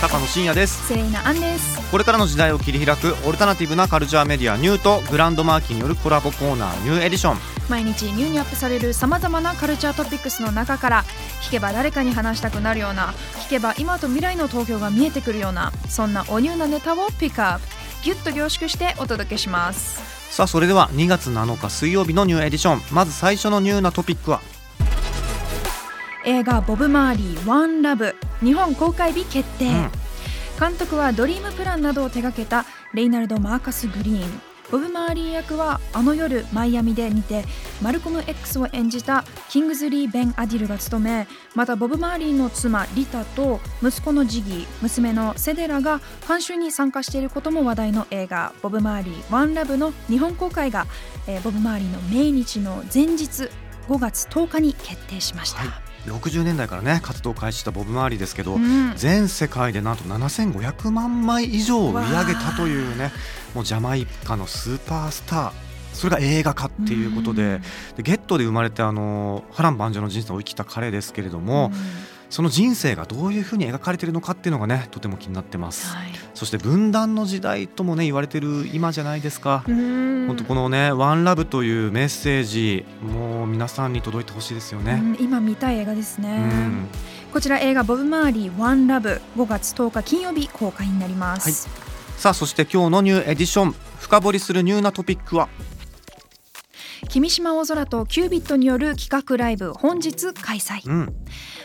高野真也です。セイナアンです。これからの時代を切り開くオルタナティブなカルチャーメディアニューとグランドマーキーによるコラボコーナーニューエディション。毎日ニューにアップされるさまざまなカルチャートピックスの中から聞けば誰かに話したくなるような聞けば今と未来の東京が見えてくるようなそんなおニューなネタをピックアップ。ギュッと凝縮してお届けします。さあそれでは2月7日水曜日のニューエディション。まず最初のニューなトピックは？映画「ボブ・マーリーワンラブ日本公開日決定、うん。監督はドリームプランなどを手掛けたレイナルド・マーカス・グリーン。ボブ・マーリー役はあの夜マイアミでにてマルコム X を演じたキングズリー・ベン・アディルが務めまたボブ・マーリーの妻リタと息子のジギー娘のセデラが監修に参加していることも話題の映画「ボブ・マーリーワンラブの日本公開が、えーボブ・マーリーの命日の前日5月10日に決定しました。はい60年代からね活動を開始したボブ・マーリーですけど、うん。全世界でなんと7500万枚以上売り上げたというねもうジャマイカのスーパースター。それが映画化っていうことで,、でゲットで生まれてあの波乱万丈の人生を生きた彼ですけれども、その人生がどういうふうに描かれているのかっていうのがねとても気になってます、はい。そして分断の時代ともね言われてる今じゃないですか、うん。本当このね「ワンラブというメッセージもう皆さんに届いてほしいですよね。うん今見たい映画ですね、うん。こちら映画「ボブ・マーリーワンラブ5月10日金曜日公開になります、さあそして今日のニューエディション。深掘りするニューなトピックは？君島大空とキュービットによる企画ライブ本日開催。うん。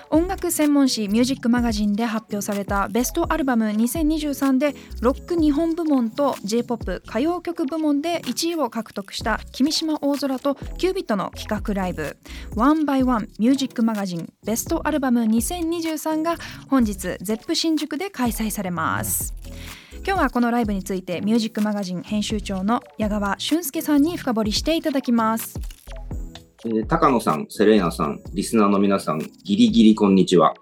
音楽専門誌「ミュージックマガジン」で発表されたベストアルバム2023でロック日本部門と j p o p 歌謡曲部門で1位を獲得した君島大空とキュービットの企画ライブ「One by One ミュージックマガジンベストアルバム2023」が本日 ZEP 新宿で開催されます。今日はこのライブについてミュージックマガジン編集長の矢川俊介さんに深掘りしていただきます。えー高野さん、セレーナさん、リスナーの皆さん、ギリギリこんにちは。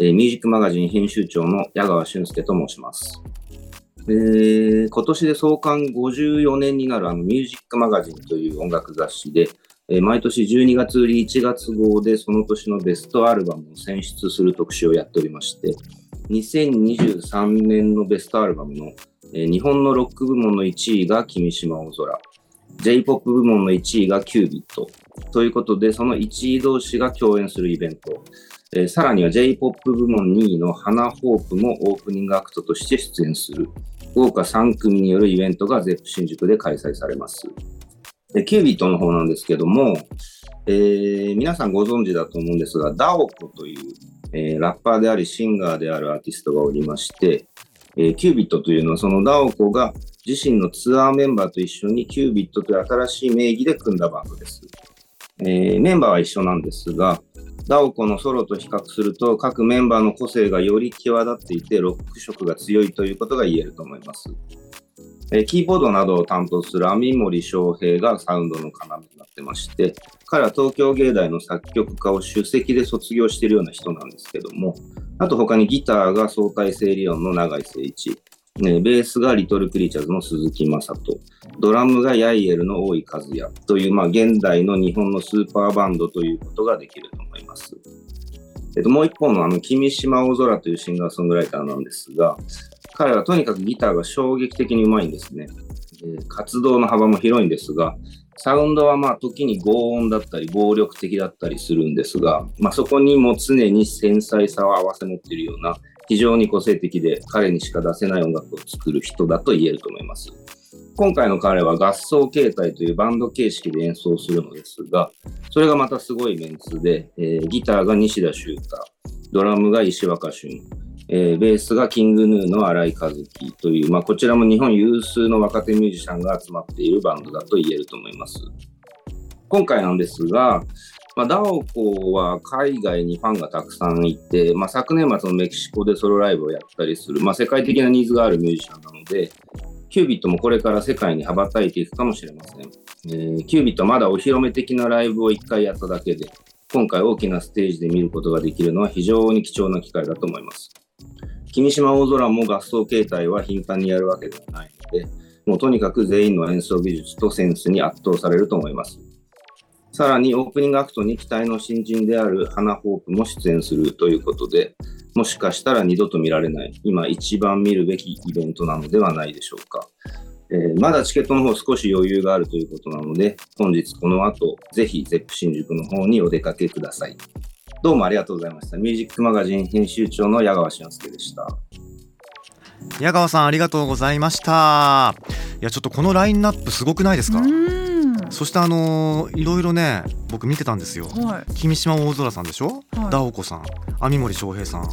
えーミュージックマガジン編集長の矢川俊介と申します。えー今年で創刊54年になるあのミュージックマガジンという音楽雑誌で、えー毎年12月売り1月号でその年のベストアルバムを選出する特集をやっておりまして、2023年のベストアルバムの、えー日本のロック部門の1位が君島大空、J-POP 部門の1位がキュービット、ということで、その1位同士が共演するイベント。えーさらには J-POP 部門2位の花ホープもオープニングアクトとして出演する。豪華3組によるイベントが ZEP 新宿で開催されます。でキュービットの方なんですけども、えー皆さんご存知だと思うんですが、ダオコという、えーラッパーでありシンガーであるアーティストがおりまして、えーキュービットというのはそのダオコが自身のツアーメンバーと一緒にキュービットという新しい名義で組んだバンドです。えーメンバーは一緒なんですが、ダオコのソロと比較すると各メンバーの個性がより際立っていてロック色が強いということが言えると思います。えーキーボードなどを担当する網森翔平がサウンドの要ってまして、彼は東京芸大の作曲家を首席で卒業しているような人なんですけども、あと他にギターが相対性理論の永井誠一、ね、ベースがリトルクリーチャーズの鈴木雅人、ドラムがヤイエルの大井和也という、まあ、現代の日本のスーパーバンドということができると思います。えっと、もう一方のあの、君島大空というシンガーソングライターなんですが、彼はとにかくギターが衝撃的にうまいんですね。えー活動の幅も広いんですが、サウンドはまあ時に轟音だったり暴力的だったりするんですが、まあ、そこにも常に繊細さを併せ持っているような非常に個性的で彼にしか出せない音楽を作る人だと言えると思います。今回の彼は合奏形態というバンド形式で演奏するのですが、それがまたすごいメンツで、えーギターが西田修太、ドラムが石若俊、えーベースがキングヌーの新井和樹という、まあ、こちらも日本有数の若手ミュージシャンが集まっているバンドだと言えると思います。今回なんですが、まあ、ダオコは海外にファンがたくさんいて、まあ、昨年末のメキシコでソロライブをやったりする、まあ、世界的なニーズがあるミュージシャンなので、キュービットもこれから世界に羽ばたいていくかもしれません。えーキュービットはまだお披露目的なライブを1回やっただけで、今回大きなステージで見ることができるのは非常に貴重な機会だと思います。君島大空も合奏形態は頻繁にやるわけではないので、もうとにかく全員の演奏技術とセンスに圧倒されると思います。さらにオープニングアクトに期待の新人である花ホープも出演するということで、もしかしたら二度と見られない、今一番見るべきイベントなのではないでしょうか。えーまだチケットの方少し余裕があるということなので、本日この後、ぜひ ZEP 新宿の方にお出かけください。どうもありがとうございました。ミュージックマガジン編集長の矢川俊介でした。矢川さんありがとうございました。いやちょっとこのラインナップすごくないですか、うん。そしてあのーいろいろね僕見てたんですよ。はい。君島大空さんでしょ、はい。ダオコさん網森翔平さん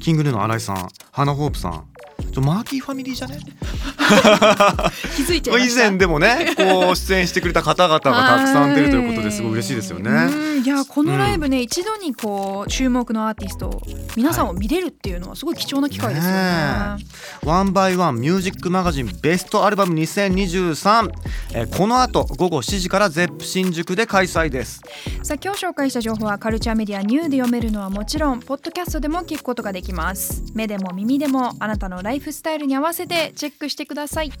キングヌーの新井さん花ホープさんマーキーファミリーじゃね？気づいちゃいま以前でもねこう出演してくれた方々がたくさん出るということですごい嬉しいですよね。うん。いやこのライブね、一度にこう注目のアーティスト皆さんを見れるっていうのはすごい貴重な機会ですよね。ねワンバイワンミュージックマガジンベストアルバム2023、えーこの後午後7時から ZEP 新宿で開催です。さあ今日紹介した情報はカルチャーメディアニューで読めるのはもちろんポッドキャストでも聞くことができます。目でも耳でもあなたのライフフスタイルに合わせてチェックしてください。